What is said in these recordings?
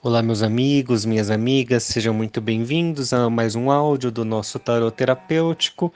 Olá, meus amigos, minhas amigas, sejam muito bem-vindos a mais um áudio do nosso tarot terapêutico.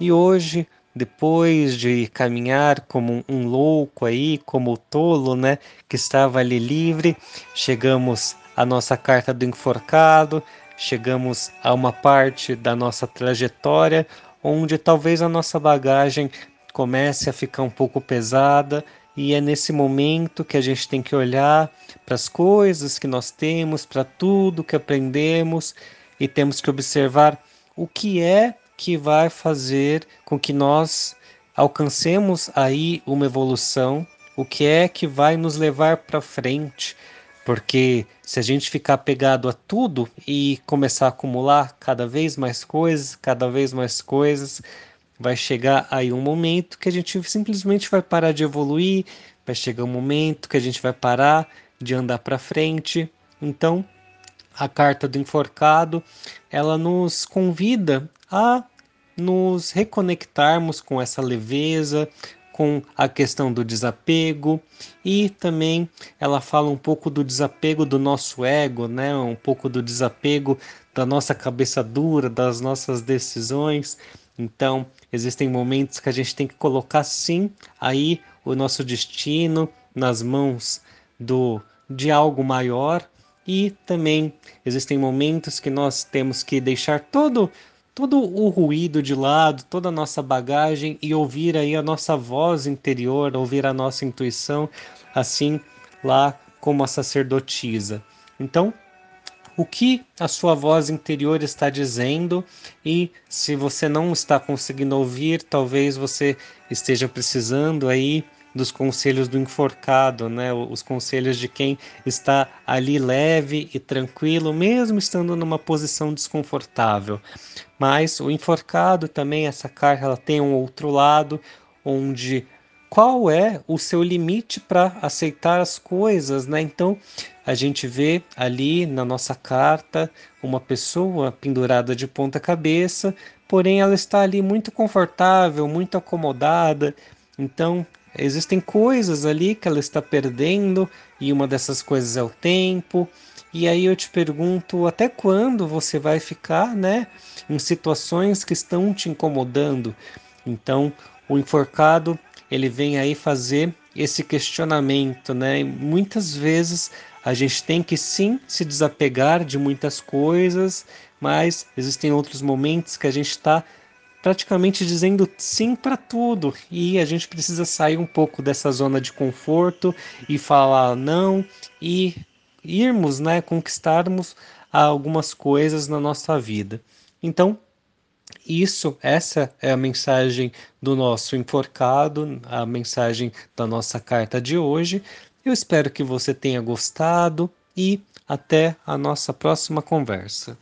E hoje, depois de caminhar como um louco aí, como o tolo, né, que estava ali livre, chegamos à nossa carta do enforcado, chegamos a uma parte da nossa trajetória onde talvez a nossa bagagem comece a ficar um pouco pesada e é nesse momento que a gente tem que olhar para as coisas que nós temos, para tudo que aprendemos e temos que observar o que é que vai fazer com que nós alcancemos aí uma evolução, o que é que vai nos levar para frente. Porque se a gente ficar pegado a tudo e começar a acumular cada vez mais coisas, cada vez mais coisas, vai chegar aí um momento que a gente simplesmente vai parar de evoluir, vai chegar um momento que a gente vai parar de andar para frente. Então, a carta do enforcado, ela nos convida a nos reconectarmos com essa leveza, com a questão do desapego e também ela fala um pouco do desapego do nosso ego, né? Um pouco do desapego da nossa cabeça dura, das nossas decisões. Então, existem momentos que a gente tem que colocar sim aí o nosso destino nas mãos do de algo maior e também existem momentos que nós temos que deixar todo todo o ruído de lado, toda a nossa bagagem e ouvir aí a nossa voz interior, ouvir a nossa intuição, assim lá como a sacerdotisa. Então, o que a sua voz interior está dizendo e se você não está conseguindo ouvir, talvez você esteja precisando aí dos conselhos do enforcado, né? Os conselhos de quem está ali leve e tranquilo, mesmo estando numa posição desconfortável. Mas o enforcado também, essa carta, ela tem um outro lado onde qual é o seu limite para aceitar as coisas, né? Então, a gente vê ali na nossa carta uma pessoa pendurada de ponta cabeça, porém ela está ali muito confortável, muito acomodada. Então, existem coisas ali que ela está perdendo e uma dessas coisas é o tempo. E aí eu te pergunto, até quando você vai ficar, né, em situações que estão te incomodando? Então, o enforcado ele vem aí fazer esse questionamento, né? E muitas vezes a gente tem que sim se desapegar de muitas coisas, mas existem outros momentos que a gente está praticamente dizendo sim para tudo e a gente precisa sair um pouco dessa zona de conforto e falar não e irmos, né, conquistarmos algumas coisas na nossa vida. Então, isso, essa é a mensagem do nosso enforcado, a mensagem da nossa carta de hoje. Eu espero que você tenha gostado e até a nossa próxima conversa.